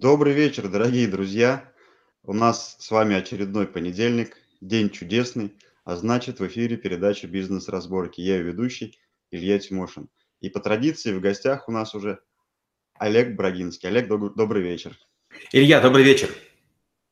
Добрый вечер, дорогие друзья. У нас с вами очередной понедельник, день чудесный, а значит в эфире передача «Бизнес-разборки». Я ее ведущий Илья Тимошин. И по традиции в гостях у нас уже Олег Брагинский. Олег, доб- добрый вечер. Илья, добрый вечер.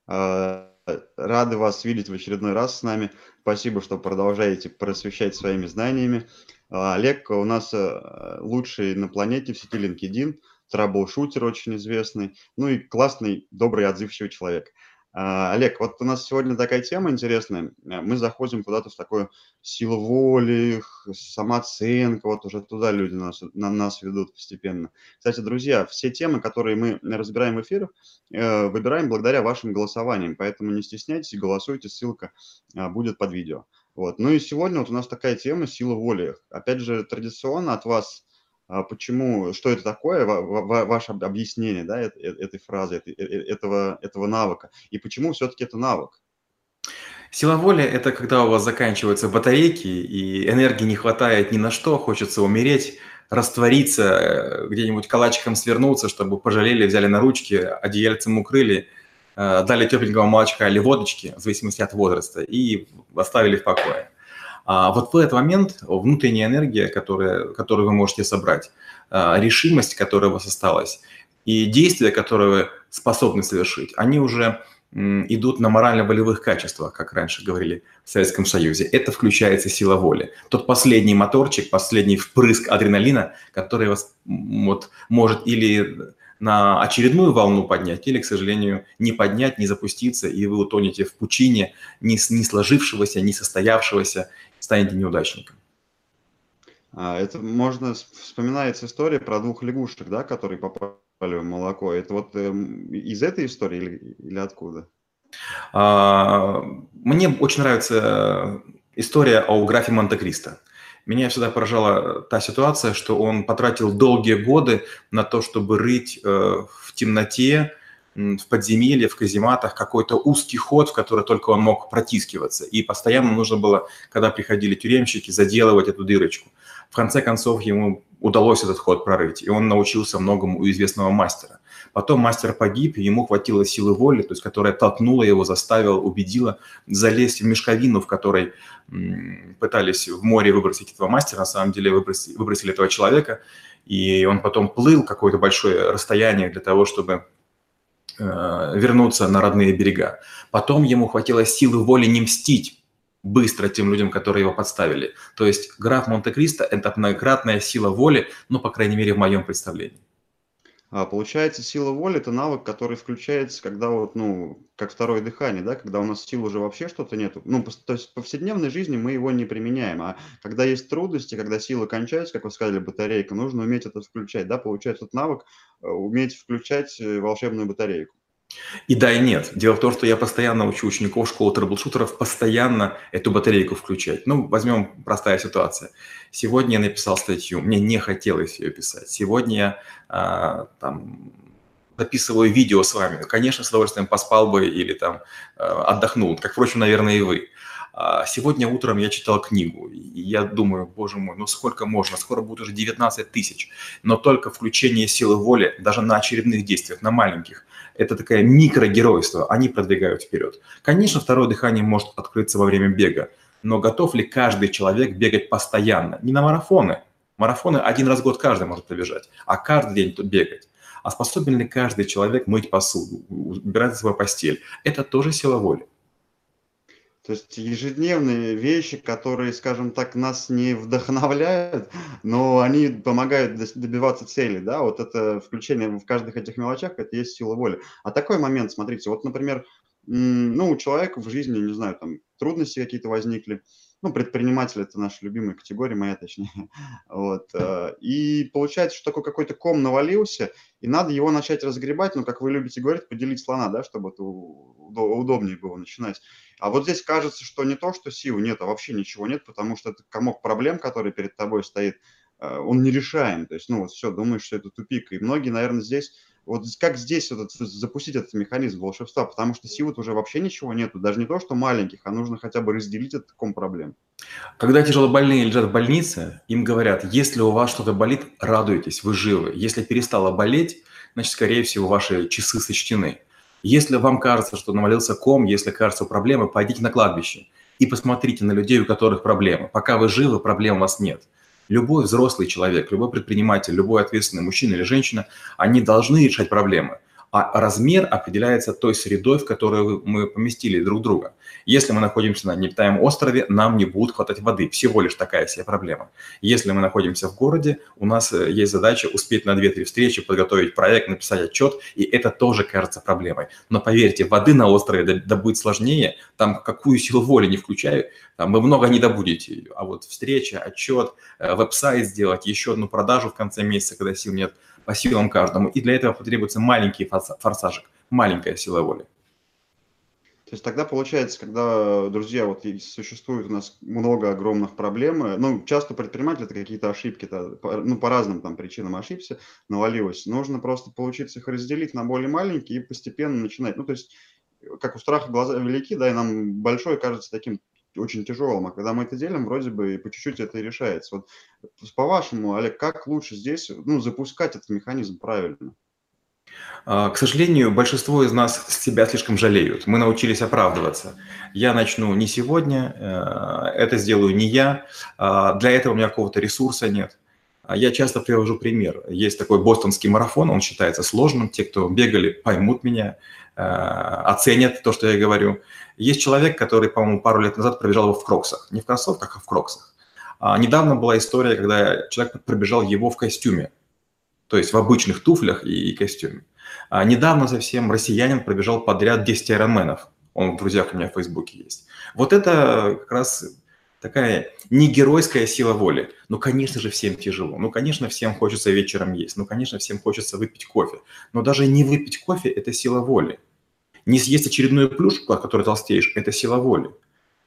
А, рады вас видеть в очередной раз с нами. Спасибо, что продолжаете просвещать своими знаниями. А, Олег у нас э, лучший на планете в сети LinkedIn – траблшутер очень известный, ну и классный, добрый, отзывчивый человек. А, Олег, вот у нас сегодня такая тема интересная. Мы заходим куда-то в такую силу воли, самооценка, вот уже туда люди нас, на нас ведут постепенно. Кстати, друзья, все темы, которые мы разбираем в эфирах, э, выбираем благодаря вашим голосованиям, поэтому не стесняйтесь голосуйте, ссылка а, будет под видео. Вот. Ну и сегодня вот у нас такая тема сила воли. Опять же, традиционно от вас почему, что это такое, ваше объяснение да, этой фразы, э, э, этого, этого навыка, и почему все-таки это навык? Сила воли – это когда у вас заканчиваются батарейки, и энергии не хватает ни на что, хочется умереть, раствориться, э, где-нибудь калачиком свернуться, чтобы пожалели, взяли на ручки, одеяльцем укрыли, дали тепленького молочка или водочки, в зависимости от возраста, и оставили в покое. А вот в этот момент внутренняя энергия, которая, которую вы можете собрать, а, решимость, которая у вас осталась, и действия, которые вы способны совершить, они уже идут на морально-волевых качествах, как раньше говорили в Советском Союзе. Это включается сила воли. Тот последний моторчик, последний впрыск адреналина, который вас вот, может или на очередную волну поднять или, к сожалению, не поднять, не запуститься, и вы утонете в пучине не, не сложившегося, не состоявшегося, станете неудачником. А, это можно, вспоминается история про двух лягушек, да, которые попали в молоко. Это вот э, из этой истории или, или откуда? А, мне очень нравится история о графе Монте-Кристо. Меня всегда поражала та ситуация, что он потратил долгие годы на то, чтобы рыть э, в темноте, в подземелье, в казематах какой-то узкий ход, в который только он мог протискиваться. И постоянно нужно было, когда приходили тюремщики, заделывать эту дырочку. В конце концов, ему удалось этот ход прорыть, и он научился многому у известного мастера. Потом мастер погиб, и ему хватило силы воли, то есть которая толкнула его, заставила, убедила залезть в мешковину, в которой пытались в море выбросить этого мастера, на самом деле выбросили, выбросили этого человека, и он потом плыл какое-то большое расстояние для того, чтобы вернуться на родные берега. Потом ему хватило силы воли не мстить быстро тем людям, которые его подставили. То есть граф Монте-Кристо – это многократная сила воли, ну, по крайней мере, в моем представлении. А, получается, сила воли – это навык, который включается, когда вот, ну, как второе дыхание, да, когда у нас сил уже вообще что-то нету. Ну, то есть в повседневной жизни мы его не применяем, а когда есть трудности, когда сила кончается, как вы сказали, батарейка, нужно уметь это включать, да, получается, этот навык э, уметь включать э, волшебную батарейку. И да, и нет. Дело в том, что я постоянно учу учеников школы трэблшутеров постоянно эту батарейку включать. Ну, возьмем простая ситуация. Сегодня я написал статью, мне не хотелось ее писать. Сегодня я а, там записываю видео с вами. Конечно, с удовольствием поспал бы или там а, отдохнул, как, впрочем, наверное, и вы. А сегодня утром я читал книгу, и я думаю, боже мой, ну сколько можно, скоро будет уже 19 тысяч. Но только включение силы воли, даже на очередных действиях, на маленьких, это такое микрогеройство, они продвигают вперед. Конечно, второе дыхание может открыться во время бега, но готов ли каждый человек бегать постоянно? Не на марафоны. Марафоны один раз в год каждый может пробежать, а каждый день тут бегать. А способен ли каждый человек мыть посуду, убирать свою постель? Это тоже сила воли. То есть ежедневные вещи, которые, скажем так, нас не вдохновляют, но они помогают добиваться цели, да, вот это включение в каждых этих мелочах, это есть сила воли. А такой момент, смотрите, вот, например, ну, у человека в жизни, не знаю, там, трудности какие-то возникли, ну, предприниматель – это наша любимая категория, моя точнее, вот, э, и получается, что такой какой-то ком навалился, и надо его начать разгребать, ну, как вы любите говорить, поделить слона, да, чтобы это удобнее было начинать. А вот здесь кажется, что не то, что сил нет, а вообще ничего нет, потому что это комок проблем, который перед тобой стоит, э, он не решаем. То есть, ну вот все, думаешь, что это тупик. И многие, наверное, здесь, вот как здесь вот запустить этот механизм волшебства, потому что сил уже вообще ничего нету, даже не то, что маленьких, а нужно хотя бы разделить этот ком проблем. Когда тяжелобольные лежат в больнице, им говорят, если у вас что-то болит, радуйтесь, вы живы. Если перестало болеть, значит, скорее всего, ваши часы сочтены. Если вам кажется, что навалился ком, если кажется проблемы, пойдите на кладбище и посмотрите на людей, у которых проблемы. Пока вы живы, проблем у вас нет. Любой взрослый человек, любой предприниматель, любой ответственный мужчина или женщина, они должны решать проблемы а размер определяется той средой, в которую мы поместили друг друга. Если мы находимся на нептаем острове, нам не будет хватать воды. Всего лишь такая себе проблема. Если мы находимся в городе, у нас э, есть задача успеть на 2-3 встречи, подготовить проект, написать отчет, и это тоже кажется проблемой. Но поверьте, воды на острове добыть сложнее, там какую силу воли не включаю, там вы много не добудете. А вот встреча, отчет, э, веб-сайт сделать, еще одну продажу в конце месяца, когда сил нет – по силам каждому. И для этого потребуется маленький форсажик, маленькая сила воли. То есть тогда получается, когда, друзья, вот существует у нас много огромных проблем, э, ну, часто предприниматели это какие-то ошибки, -то, ну, по разным там причинам ошибся, навалилось. Нужно просто получиться их разделить на более маленькие и постепенно начинать. Ну, то есть, как у страха глаза велики, да, и нам большое кажется таким очень тяжелым, а когда мы это делаем, вроде бы и по чуть-чуть это и решается. Вот по-вашему, Олег, как лучше здесь ну, запускать этот механизм правильно? А, к сожалению, большинство из нас себя слишком жалеют. Мы научились оправдываться. Я начну не сегодня, э, это сделаю не я, а, для этого у меня какого-то ресурса нет. А я часто привожу пример. Есть такой бостонский марафон, он считается сложным. Те, кто бегали, поймут меня, э, оценят то, что я говорю. Есть человек, который, по-моему, пару лет назад пробежал его в кроксах. Не в кроссовках, а в кроксах. А недавно была история, когда человек пробежал его в костюме. То есть в обычных туфлях и, костюме. А недавно совсем россиянин пробежал подряд 10 айронменов. Он в друзьях у меня в Фейсбуке есть. Вот это как раз такая не геройская сила воли. Ну, конечно же, всем тяжело. Ну, конечно, всем хочется вечером есть. Ну, конечно, всем хочется выпить кофе. Но даже не выпить кофе – это сила воли. Не съесть очередную плюшку, от которой толстеешь, это сила воли.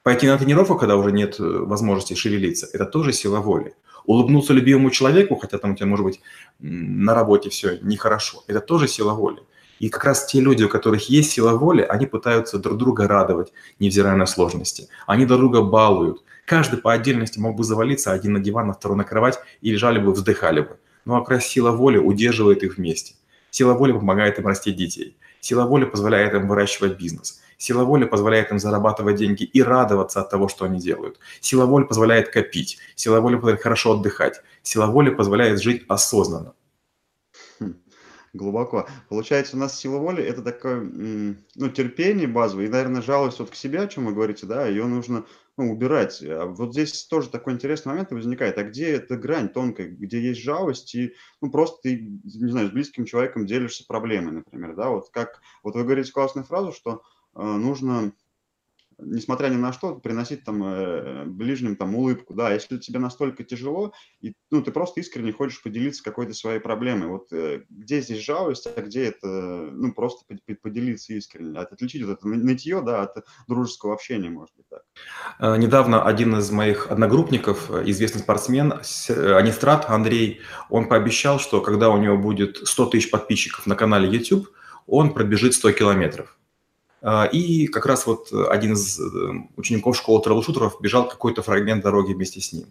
Пойти на тренировку, когда уже нет э, возможности шевелиться, это тоже сила воли. Улыбнуться любимому человеку, хотя там у тебя, может быть, на работе все нехорошо, это тоже сила воли. И как раз те люди, у которых есть сила воли, они пытаются друг друга радовать, невзирая на сложности. Они друг друга балуют. Каждый по отдельности мог бы завалиться один на диван, а второй на кровать, и лежали бы, вздыхали бы. Но как раз сила воли удерживает их вместе. Сила воли помогает им растить детей. Сила воли позволяет им выращивать бизнес. Сила воли позволяет им зарабатывать деньги и радоваться от того, что они делают. Сила воли позволяет копить. Сила воли позволяет хорошо отдыхать. Сила воли позволяет жить осознанно. Хм, глубоко. Получается, у нас сила воли – это такое ну, терпение базовое и, наверное, жалость вот к себе, о чем вы говорите, да, ее нужно ну, убирать. А вот здесь тоже такой интересный момент возникает. А где эта грань тонкая, где есть жалость и, ну, просто ты, не знаю, с близким человеком делишься проблемой, например, да, вот как, вот вы говорите классную фразу, что э, нужно несмотря ни на что, приносить там э, ближним там улыбку, да, если тебе настолько тяжело, и, ну, ты просто искренне хочешь поделиться какой-то своей проблемой, вот э, где здесь жалость, а где это, ну, просто поделиться искренне, от, отличить вот это нытье, да, от дружеского общения, может быть, так. Э, недавно один из моих одногруппников, известный спортсмен, Анистрат Андрей, он пообещал, что когда у него будет 100 тысяч подписчиков на канале YouTube, он пробежит 100 километров. А, и как раз вот один из э, учеников школы трэблшутеров бежал какой-то фрагмент дороги вместе с ним.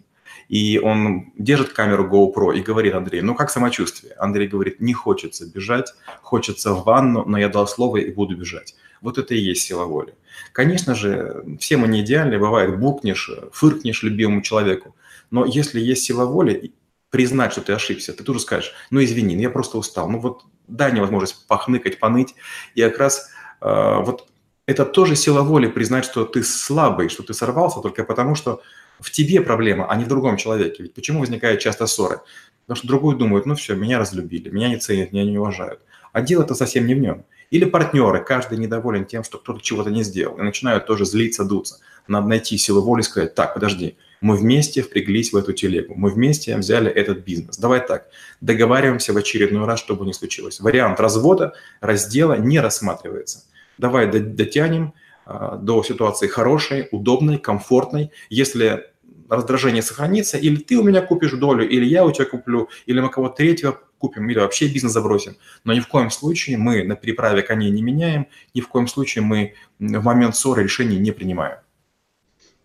И он держит камеру GoPro и говорит Андрей, ну как самочувствие? Андрей говорит, не хочется бежать, хочется в ванну, но я дал слово и буду бежать. Вот это и есть сила воли. Конечно же, все мы не идеальны, бывает, букнешь, фыркнешь любимому человеку, но если есть сила воли, признать, что ты ошибся, ты тоже скажешь, ну извини, ну, я просто устал, ну вот дай мне возможность похныкать, поныть, и как раз вот это тоже сила воли признать, что ты слабый, что ты сорвался только потому, что в тебе проблема, а не в другом человеке. Ведь почему возникают часто ссоры? Потому что другой думает, ну все, меня разлюбили, меня не ценят, меня не уважают. А дело-то совсем не в нем. Или партнеры, каждый недоволен тем, что кто-то чего-то не сделал, и начинают тоже злиться, дуться. Надо найти силу воли и сказать, так, подожди, мы вместе впряглись в эту телегу, мы вместе взяли этот бизнес. Давай так, договариваемся в очередной раз, чтобы не случилось. Вариант развода, раздела не рассматривается давай дотянем а, до ситуации хорошей, удобной, комфортной. Если раздражение сохранится, или ты у меня купишь долю, или я у тебя куплю, или мы кого-то третьего купим, или вообще бизнес забросим. Но ни в коем случае мы на переправе коней не меняем, ни в коем случае мы в момент ссоры решений не принимаем.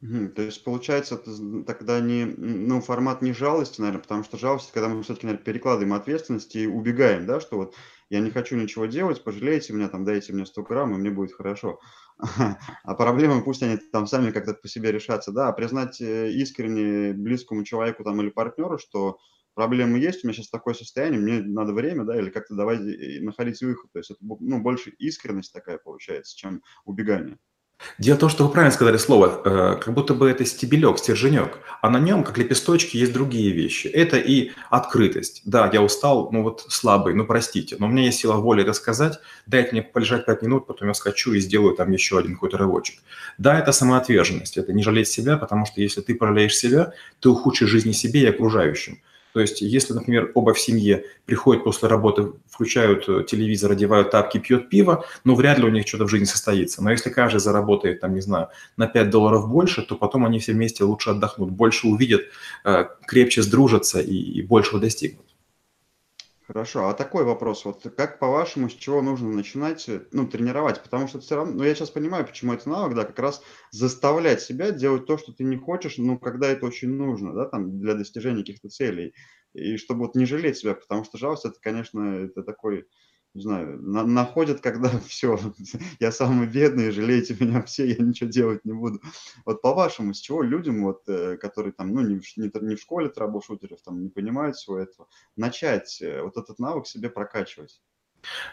То есть, получается, тогда не, ну, формат не жалости, наверно, потому что жалость, когда мы всё-таки, наверно, перекладываем ответственность и убегаем, да, что вот я не хочу ничего делать, пожалейте меня, там, дайте мне 100 грамм, и мне будет хорошо. А проблемы пусть они там сами как-то по себе решатся, да. А признать, э, искренне близкому человеку там или партнеру, что проблемы есть, у меня щас такое состояние, мне надо время, да, или как-то давай и находить выход. То есть это ну, больше искренность такая получается, чем убегание. Дело в том, что вы правильно сказали слово, э, как будто бы это стебелек, стерженек, а на нем, как лепесточки, есть другие вещи. Это и открытость. Да, я устал, ну вот слабый, ну простите, но у меня есть сила воли это сказать, дайте мне полежать 5 минут, потом я скачу и сделаю там еще один какой-то рывочек. Да, это самоотверженность, это не жалеть себя, потому что если ты пожалеешь себя, ты ухудшишь жизнь себе и окружающим. То есть если, например, оба в семье приходят после работы, включают э, телевизор, одевают тапки, пьют пиво, ну, вряд ли у них что-то в жизни состоится. Но если каждый заработает, там, не знаю, на 5 долларов больше, то потом они все вместе лучше отдохнут, больше увидят, э, крепче сдружатся и, и большего достигнут. Хорошо, а такой вопрос, вот как по-вашему, с чего нужно начинать, э, ну, тренировать? Потому что всё равно, ну, я сейчас понимаю, почему это навык, да, как раз заставлять себя делать то, что ты не хочешь, но когда это очень нужно, да, там, для достижения каких-то целей. И чтобы вот не жалеть себя, потому что жалость- это, конечно, это такой не знаю, на находят, когда всё, я самый бедный, жалейте меня все, я ничего делать не буду. Вот по-вашему, с чего людям, вот, э, которые там, ну, не не не в школе трэблшутеров, там, не понимают всего этого, начать, э, вот этот навык себе прокачивать?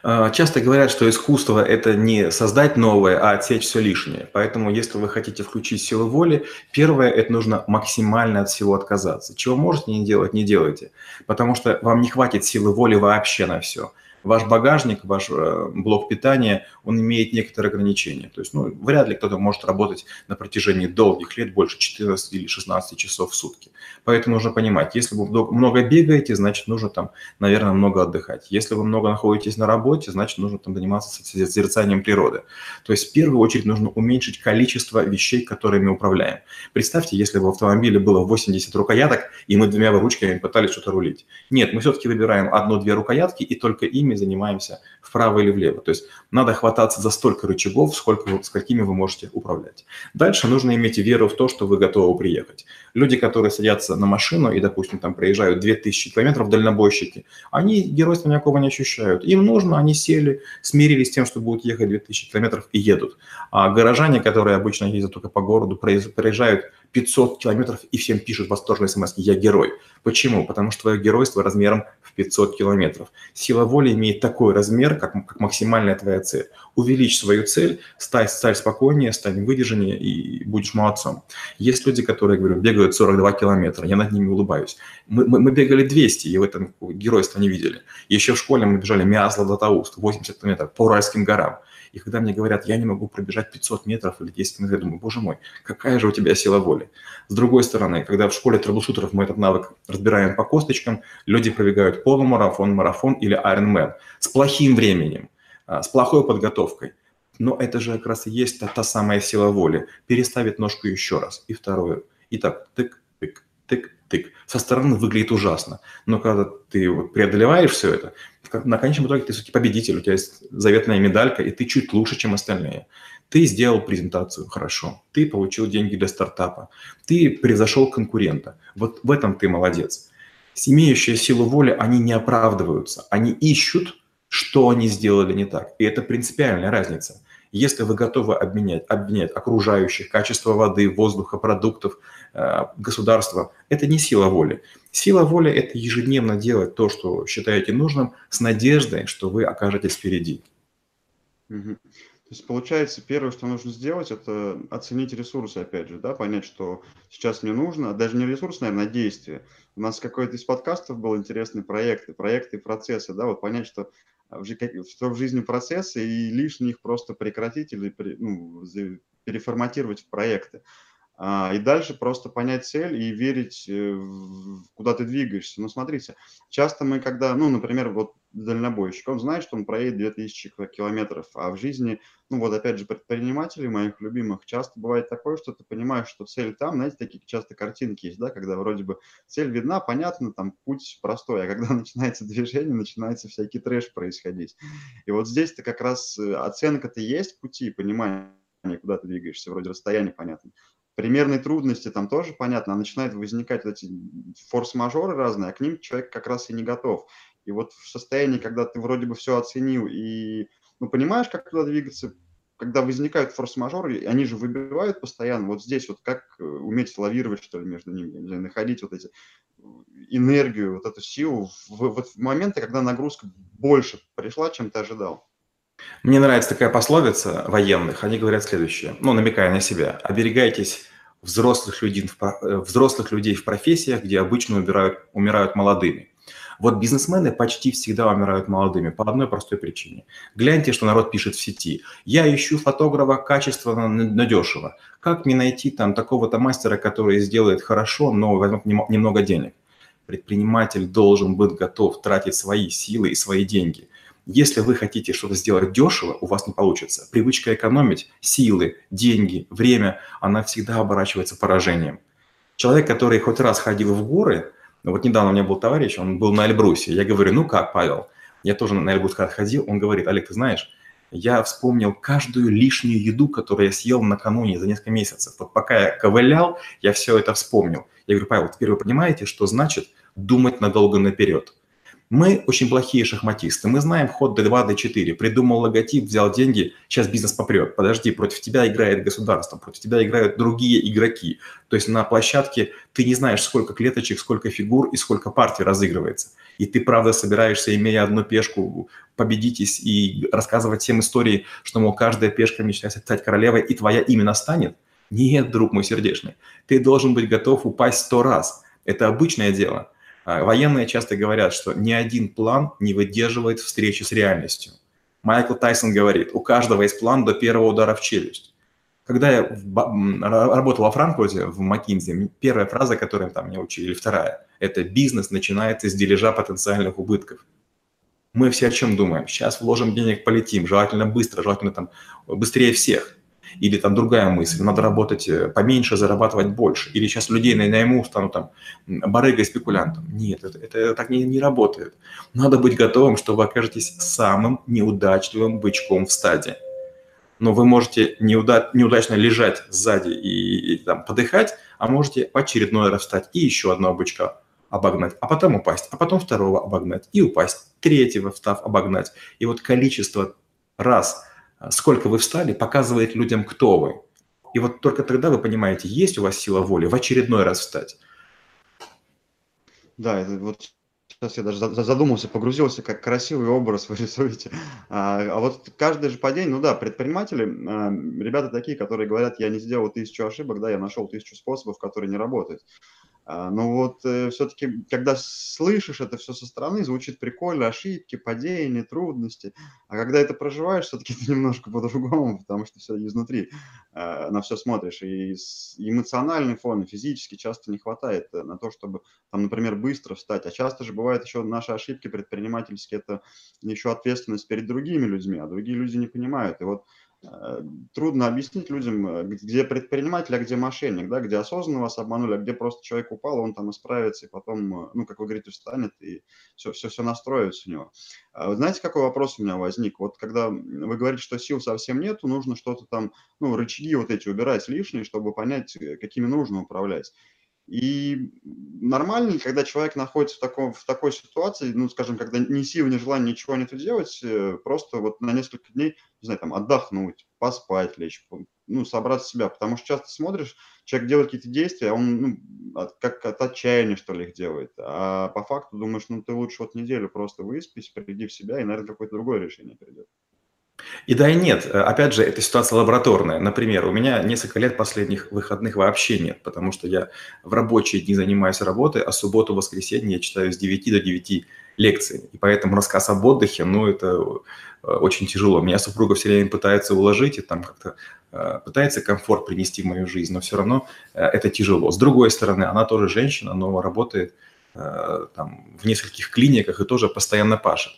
А, часто говорят, что искусство- это не создать новое, а отсечь всё лишнее. Поэтому, если вы хотите включить силу воли, первое- это нужно максимально от всего отказаться. Чего можете не делать- не делайте, потому что вам не хватит силы воли вообще на всё. Ваш багажник, ваш, э, блок питания, он имеет некоторые ограничения. То есть, ну, вряд ли кто-то может работать на протяжении долгих лет больше 14 или 16 часов в сутки. Поэтому нужно понимать, если вы мно много бегаете, значит, нужно там, наверно, много отдыхать. Если вы много находитесь на работе, значит, нужно там заниматься соз созерцанием природы. То есть в первую очередь нужно уменьшить количество вещей, которыми управляем. Представьте, если бы в автомобиле было 80 рукояток, и мы 2 ручками пытались что-то рулить. Нет, мы всё-таки выбираем 1-2 рукоятки и только ими занимаемся вправо или влево. То есть надо хвататься за столько рычагов, сколько вы сколькими вы можете управлять. Дальше нужно иметь веру в то, что вы готовы приехать. Люди, которые садятся на машину и, допустим, там проезжают 2000 километров, дальнобойщики, они геройства никакого не ощущают. Им нужно, они сели, смирились с тем, что будут ехать 2000 километров и едут. А горожане, которые обычно ездят только по городу, проез проезжают 500 километров и всем пишут восторженные смски: "Я герой". Почему? Потому что твое геройство размером в 500 километров. Сила воли имеет такой размер, как как максимальная твоя цель. Увеличь свою цель, стань стань спокойнее, стань выдержаннее и будешь молодцом. Есть люди, которые, говорю, бегают 42 километра, я над ними улыбаюсь. Мы мы мы бегали 200 и в этом геройства не видели. Еще в школе мы бежали Миасла-Златоуст, 80 километров по Уральским горам. И когда мне говорят: "Я не могу пробежать 500 метров или 10 километров", я думаю: "Боже мой, какая же у тебя сила воли". С другой стороны, когда в школе трэблшутеров мы этот навык разбираем по косточкам, люди пробегают полумарафон, марафон или айронмен с плохим временем, с плохой подготовкой. Но это же как раз и есть та та самая сила воли: переставить ножку еще раз, и вторую, и так тык-тык, тык-тык. Со стороны выглядит ужасно, но когда ты преодолеваешь всё это, на конечном итоге ты всё-таки победитель, у тебя есть заветная медалька, и ты чуть лучше, чем остальные. Ты сделал презентацию хорошо, ты получил деньги для стартапа, ты превзошел конкурента. Вот в этом ты молодец. Имеющие силу воли, они не оправдываются, они ищут, что они сделали не так. И это принципиальная разница. Если вы готовы обменять обвинять окружающих, качество воды, воздуха, продуктов, э, государства- это не сила воли. Сила воли- это ежедневно делать то, что считаете нужным, с надеждой, что вы окажетесь впереди. Мгм. То есть получается, первое, что нужно сделать- это оценить ресурсы, опять же, да, понять, что сейчас мне нужно, даже не ресурс, наверно, а действие. У нас какой-то из подкастов был интересный проекты проекты процессы, да, вот понять, что что в жизни процессы, и лишние их просто прекратить или ну, переформатировать в проекты. А, и дальше просто понять цель и верить, э, куда ты двигаешься. Ну, смотрите, часто мы, когда, ну, например, вот дальнобойщик, он знает, что он проедет 2000 кв километров, а в жизни, ну, вот опять же, предпринимателей моих любимых, часто бывает такое, что ты понимаешь, что цель там, знаете, такие часто картинки есть, да, когда вроде бы цель видна, понятно, там путь простой, а когда начинается движение, начинается всякий трэш происходить. И вот здесь-то как раз, э, оценка-то есть пути, понимание, куда ты двигаешься, вроде расстояние понятно. примерные трудности там тоже понятно, а начинают возникать вот эти форс-мажоры разные, а к ним человек как раз и не готов. И вот в состоянии, когда ты вроде бы все оценил и ну, понимаешь, как туда двигаться, когда возникают форс-мажоры, они же выбивают постоянно. Вот здесь вот как э, уметь лавировать, что ли, между ними, находить вот эти э, энергию, вот эту силу в, вот в моменты, когда нагрузка больше пришла, чем ты ожидал. Мне нравится такая пословица военных. Они говорят следующее, ну, намекая на себя. Оберегайтесь взрослых людей, э, взрослых людей в профессиях, где обычно умирают, умирают молодыми. Вот бизнесмены почти всегда умирают молодыми по одной простой причине. Гляньте, что народ пишет в сети. Я ищу фотографа качественно, надешево. Как мне найти там такого-то мастера, который сделает хорошо, но возьмет немного денег? Предприниматель должен быть готов тратить свои силы и свои деньги. Если вы хотите что-то сделать дешево, у вас не получится. Привычка экономить силы, деньги, время, она всегда оборачивается поражением. Человек, который хоть раз ходил в горы, ну, вот недавно у меня был товарищ, он был на Эльбрусе. Я говорю, ну как, Павел? Я тоже на Эльбрус ходил. Он говорит, Олег, ты знаешь, я вспомнил каждую лишнюю еду, которую я съел накануне за несколько месяцев. Вот пока я ковылял, я все это вспомнил. Я говорю, Павел, теперь вы понимаете, что значит думать надолго наперед? Мы очень плохие шахматисты. Мы знаем ход d2, d4. Придумал логотип, взял деньги, сейчас бизнес попрет. Подожди, против тебя играет государство, против тебя играют другие игроки. То есть на площадке ты не знаешь, сколько клеточек, сколько фигур и сколько партий разыгрывается. И ты, правда, собираешься, имея одну пешку, победитесь и рассказывать всем истории, что, мол, каждая пешка мечтает стать королевой, и твоя именно станет? Нет, друг мой сердечный. Ты должен быть готов упасть сто раз. Это обычное дело. А, военные часто говорят, что ни один план не выдерживает встречи с реальностью. Майкл Тайсон говорит, у каждого есть план до первого удара в челюсть. Когда я работал во Франкфурте, в Макинзе, первая фраза, которую там мне учили, или вторая, это «бизнес начинается с дележа потенциальных убытков». Мы все о чем думаем? Сейчас вложим денег, полетим, желательно быстро, желательно там быстрее всех – или там другая мысль, надо работать э, поменьше, зарабатывать больше. Или сейчас людей найму, стану там барыгой, спекулянтом. Нет, это, это так не, не работает. Надо быть готовым, что вы окажетесь самым неудачливым бычком в стаде. Но вы можете неуда- неудачно лежать сзади и, и там, подыхать, а можете в очередной раз встать и еще одного бычка обогнать, а потом упасть, а потом второго обогнать и упасть, третьего встав обогнать. И вот количество раз – сколько вы встали, показывает людям, кто вы. И вот только тогда вы понимаете, есть у вас сила воли в очередной раз встать. Да, это вот сейчас я даже задумался, погрузился, как красивый образ вы рисуете. А, а вот каждое же падение, ну да, предприниматели, а, ребята такие, которые говорят, я не сделал тысячу ошибок, да, я нашел тысячу способов, которые не работают. А, но вот э, все-таки, когда слышишь это все со стороны, звучит прикольно, ошибки, падения, трудности. А когда это проживаешь, все-таки это немножко по-другому, потому что все изнутри э, на все смотришь. И эмоциональный фон, и физически часто не хватает э, на то, чтобы, там, например, быстро встать. А часто же бывает еще наши ошибки предпринимательские, это еще ответственность перед другими людьми, а другие люди не понимают. И вот трудно объяснить людям, э, где предприниматель, а где мошенник, да, где осознанно вас обманули, а где просто человек упал, он там исправится, и потом, э, ну, как вы говорите, встанет, и все, все, все настроится у него. А вы знаете, какой вопрос у меня возник? Вот когда вы говорите, что сил совсем нету, нужно что-то там, ну, рычаги вот эти убирать лишние, чтобы понять, какими нужно управлять. И нормально, когда человек находится в, таком, в такой ситуации, ну, скажем, когда ни сил, ни желания ничего не делать, э, просто вот на несколько дней, не знаю, там, отдохнуть, поспать, лечь, ну, собрать себя. Потому что часто смотришь, человек делает какие-то действия, он, ну, от, как от отчаяния, что ли, их делает. А по факту думаешь, ну, ты лучше вот неделю просто выспись, приди в себя, и, наверное, какое-то другое решение придет. И да, и нет. Э, опять же, это ситуация лабораторная. Например, у меня несколько лет последних выходных вообще нет, потому что я в рабочие дни занимаюсь работой, а субботу, воскресенье я читаю с 9 до 9 лекций. И поэтому рассказ об отдыхе, ну, это э, очень тяжело. Меня супруга все время пытается уложить и там как-то э, пытается комфорт принести в мою жизнь, но все равно это тяжело. С другой стороны, она тоже женщина, но работает там в нескольких клиниках и тоже постоянно пашет.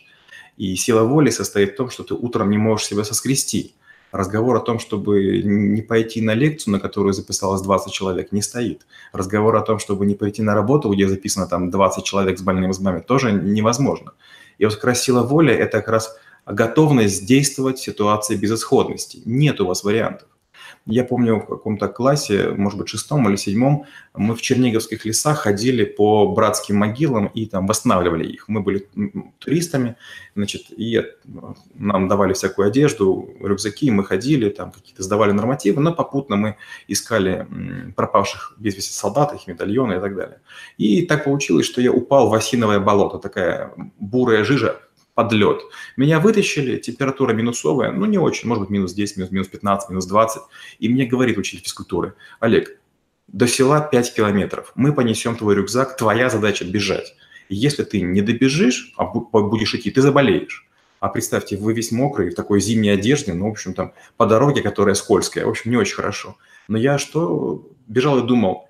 И сила воли состоит в том, что ты утром не можешь себя соскрести. Разговор о том, чтобы не пойти на лекцию, на которую записалось 20 человек, не стоит. Разговор о том, чтобы не пойти на работу, где записано там 20 человек с больными зубами, тоже невозможно. И вот как раз сила воли – это как раз готовность действовать в ситуации безысходности. Нет у вас вариантов. Я помню в каком-то классе, может быть, шестом или седьмом, мы в Черниговских лесах ходили по братским могилам и там восстанавливали их. Мы были туристами, значит, и нам давали всякую одежду, рюкзаки, мы ходили, там какие-то сдавали нормативы, но попутно мы искали пропавших без вести солдат, их медальоны и так далее. И так получилось, что я упал в осиновое болото, такая бурая жижа, под. Меня вытащили, температура минусовая, ну не очень, может быть минус 10, минус, минус 15, минус 20. И мне говорит учитель физкультуры, Олег, до села 5 километров, мы понесем твой рюкзак, твоя задача бежать. Если ты не добежишь, а будешь идти, ты заболеешь. А представьте, вы весь мокрый, в такой зимней одежде, ну, в общем, там, по дороге, которая скользкая, в общем, не очень хорошо. Но я что, бежал и думал,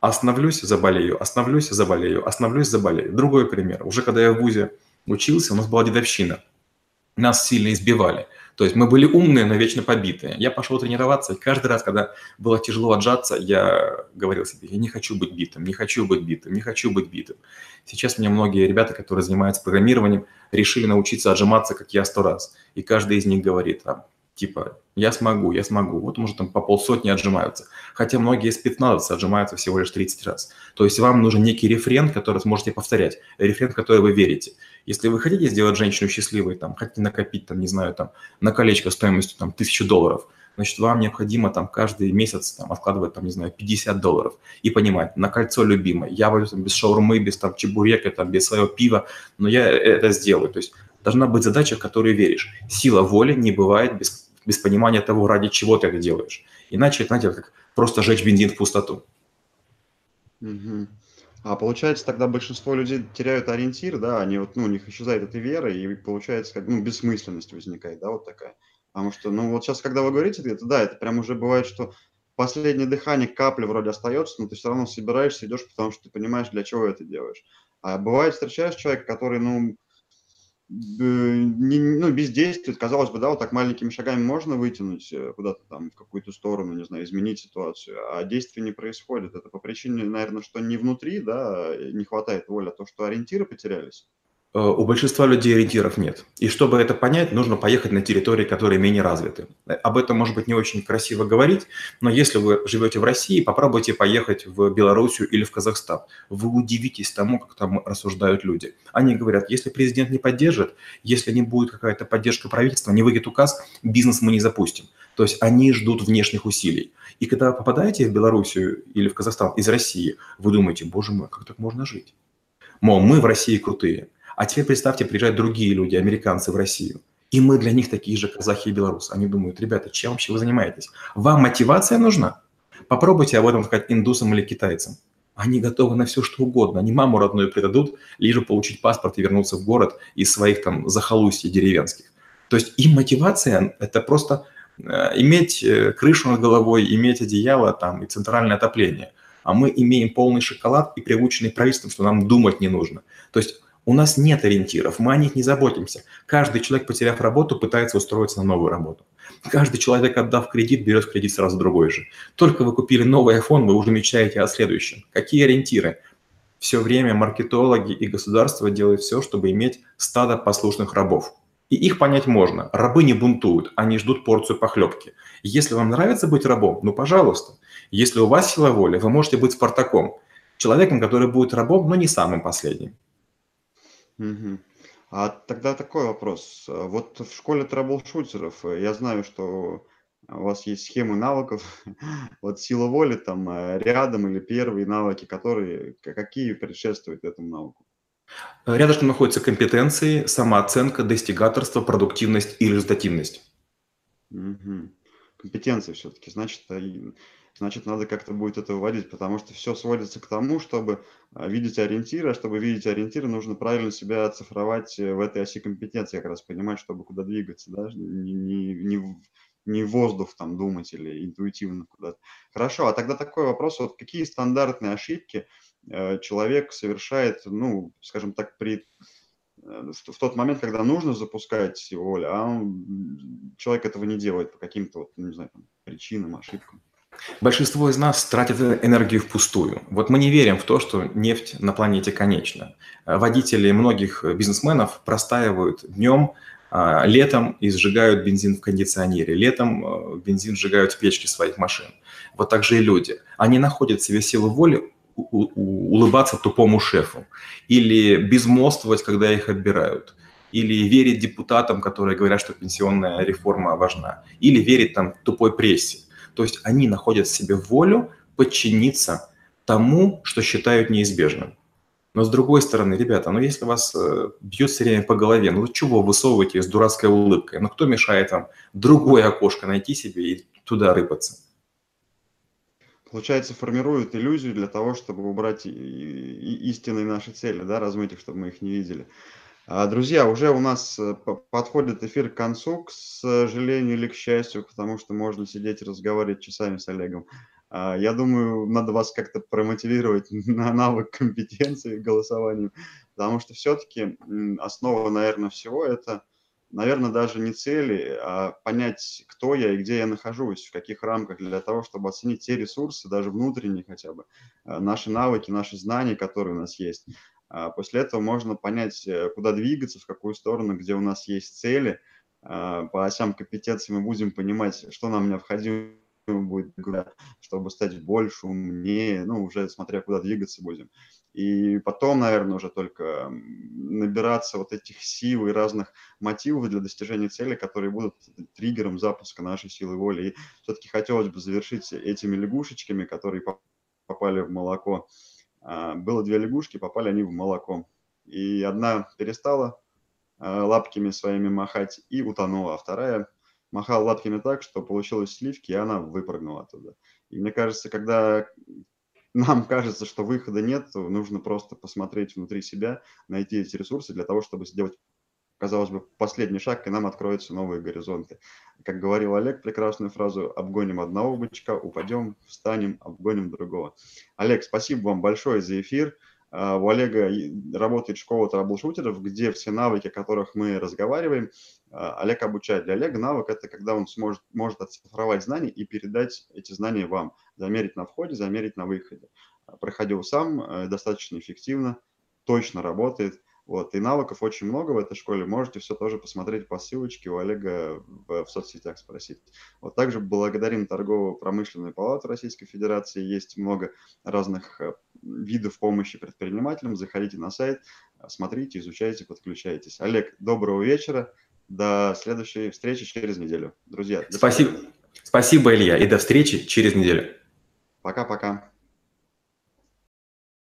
остановлюсь, заболею, остановлюсь, заболею, остановлюсь, заболею. Другой пример. Уже когда я в ВУЗе учился, у нас была дедовщина. Нас сильно избивали. То есть мы были умные, но вечно побитые. Я пошел тренироваться, и каждый раз, когда было тяжело отжаться, я говорил себе, я не хочу быть битым, не хочу быть битым, не хочу быть битым. Сейчас мне многие ребята, которые занимаются программированием, решили научиться отжиматься, как я, сто раз. И каждый из них говорит, там, типа, я смогу, я смогу. Вот, может, там по полсотни отжимаются. Хотя многие из 15 отжимаются всего лишь 30 раз. То есть вам нужен некий рефрен, который сможете повторять. Рефрен, в который вы верите. Если вы хотите сделать женщину счастливой, там, хотите накопить, там, не знаю, там, на колечко стоимостью там, 1000 долларов, значит, вам необходимо там каждый месяц там, откладывать, там, не знаю, 50 долларов и понимать, на кольцо любимое, я там, без шаурмы, без там, чебурека, там, без своего пива, но я это сделаю. То есть должна быть задача, в которую веришь. Сила воли не бывает без, без понимания того, ради чего ты это делаешь. Иначе, знаете, как просто жечь бензин в пустоту. Угу. А получается, тогда большинство людей теряют ориентир, да, они вот, ну, у них исчезает эта вера, и получается, как, ну, бессмысленность возникает, да, вот такая. Потому что, ну, вот сейчас, когда вы говорите это, да, это прям уже бывает, что последнее дыхание, капля вроде остается, но ты все равно собираешься, идешь, потому что ты понимаешь, для чего это делаешь. А бывает, встречаешь человека, который, ну, не, ну, бездействует, казалось бы, да, вот так маленькими шагами можно вытянуть э, куда-то там в какую-то сторону, не знаю, изменить ситуацию, а действия не происходит. Это по причине, наверное, что не внутри, да, не хватает воли, а то, что ориентиры потерялись. Э, у большинства людей ориентиров нет. И чтобы это понять, нужно поехать на территории, которые менее развиты. Об этом, может быть, не очень красиво говорить, но если вы живете в России, попробуйте поехать в Белоруссию или в Казахстан. Вы удивитесь тому, как там рассуждают люди. Они говорят, если президент не поддержит, если не будет какая-то поддержка правительства, не выйдет указ, бизнес мы не запустим. То есть они ждут внешних усилий. И когда попадаете в Белоруссию или в Казахстан из России, вы думаете, боже мой, как так можно жить? Мол, мы в России крутые. А теперь представьте, приезжают другие люди, американцы в Россию. И мы для них такие же казахи и белорусы. Они думают, ребята, чем вообще вы занимаетесь? Вам мотивация нужна? Попробуйте об этом сказать индусам или китайцам. Они готовы на все, что угодно. Они маму родную предадут, лишь бы получить паспорт и вернуться в город из своих там захолустья деревенских. То есть им мотивация – это просто э, иметь э, крышу над головой, иметь одеяло там и центральное отопление. А мы имеем полный шоколад и приученный правительством, что нам думать не нужно. То есть у нас нет ориентиров, мы о них не заботимся. Каждый человек, потеряв работу, пытается устроиться на новую работу. Каждый человек, отдав кредит, берет кредит сразу другой же. Только вы купили новый iPhone, вы уже мечтаете о следующем. Какие ориентиры? Все время маркетологи и государство делают все, чтобы иметь стадо послушных рабов. И их понять можно. Рабы не бунтуют, они ждут порцию похлебки. Если вам нравится быть рабом, ну пожалуйста. Если у вас сила воли, вы можете быть Спартаком. Человеком, который будет рабом, но не самым последним. Мгм. А тогда такой вопрос. А вот в школе трэблшутеров э, я знаю, что у вас есть схемы навыков. Вот сила воли там э, рядом или первые навыки, которые какие предшествуют этому навыку? Рядышком находятся компетенции, самооценка, достигаторство, продуктивность и результативность. Мгм. Компетенции все-таки. Значит, значит, надо как-то будет это выводить, потому что все сводится к тому, чтобы а, видеть ориентиры, а чтобы видеть ориентиры, нужно правильно себя оцифровать э, в этой оси компетенции, как раз понимать, чтобы куда двигаться, да, не, не, не, не воздух там думать или интуитивно куда-то. Хорошо, а тогда такой вопрос, вот какие стандартные ошибки э, человек совершает, ну, скажем так, при э, в тот момент, когда нужно запускать волю, а он, человек этого не делает по каким-то, вот, не знаю, там, причинам, ошибкам. Большинство из нас тратит энергию впустую. Вот мы не верим в то, что нефть на планете конечна. Водители многих бизнесменов простаивают днем А, летом и сжигают бензин в кондиционере, летом э, бензин сжигают в печке своих машин. Вот так же и люди. Они находят себе силу воли улыбаться тупому шефу или безмолвствовать, когда их отбирают или верить депутатам, которые говорят, что пенсионная реформа важна, или верить там тупой прессе. То есть они находят в себе волю подчиниться тому, что считают неизбежным. Но с другой стороны, ребята, ну если вас э, бьют все время по голове, ну чего высовываете с дурацкой улыбкой? Ну кто мешает вам другое окошко найти себе и туда рыпаться? Получается, формируют иллюзию для того, чтобы убрать истинные наши цели, да, размыть их, чтобы мы их не видели. А, друзья, уже у нас э, подходит эфир к концу, к сожалению или к счастью, потому что можно сидеть и разговаривать часами с Олегом. А, я думаю, надо вас как-то промотивировать на навык компетенции голосованию, потому что все-таки основа, наверное, всего это, наверное, даже не цели, а понять, кто я и где я нахожусь, в каких рамках, для того, чтобы оценить те ресурсы, даже внутренние хотя бы, э, наши навыки, наши знания, которые у нас есть. А после этого можно понять, э, куда двигаться, в какую сторону, где у нас есть цели. А, по осям компетенции мы будем понимать, что нам необходимо будет, чтобы стать больше, умнее, ну, уже смотря куда двигаться будем. И потом, наверное, уже только набираться вот этих сил и разных мотивов для достижения цели, которые будут триггером запуска нашей силы воли. И все-таки хотелось бы завершить этими лягушечками, которые попали в молоко. А, было две лягушки, попали они в молоко. И одна перестала а, лапками своими махать и утонула, а вторая махала лапками так, что получилось сливки, и она выпрыгнула оттуда. И мне кажется, когда нам кажется, что выхода нет, нужно просто посмотреть внутри себя, найти эти ресурсы для того, чтобы сделать казалось бы, последний шаг, и нам откроются новые горизонты. Как говорил Олег, прекрасную фразу «обгоним одного бычка, упадем, встанем, обгоним другого». Олег, спасибо вам большое за эфир. А, у Олега работает школа траблшутеров, где все навыки, о которых мы разговариваем, а, Олег обучает. Для Олега навык – это когда он сможет, может оцифровать знания и передать эти знания вам, замерить на входе, замерить на выходе. Проходил сам, э, достаточно эффективно, точно работает – вот, и навыков очень много в этой школе. Можете все тоже посмотреть по ссылочке у Олега в, в соцсетях спросить. Вот также благодарим Торгово-промышленную палату Российской Федерации. Есть много разных э, видов помощи предпринимателям. Заходите на сайт, смотрите, изучайте, подключайтесь. Олег, доброго вечера. До следующей встречи через неделю. Друзья. Спасибо. Спасибо, Илья, и до встречи через неделю. Пока-пока.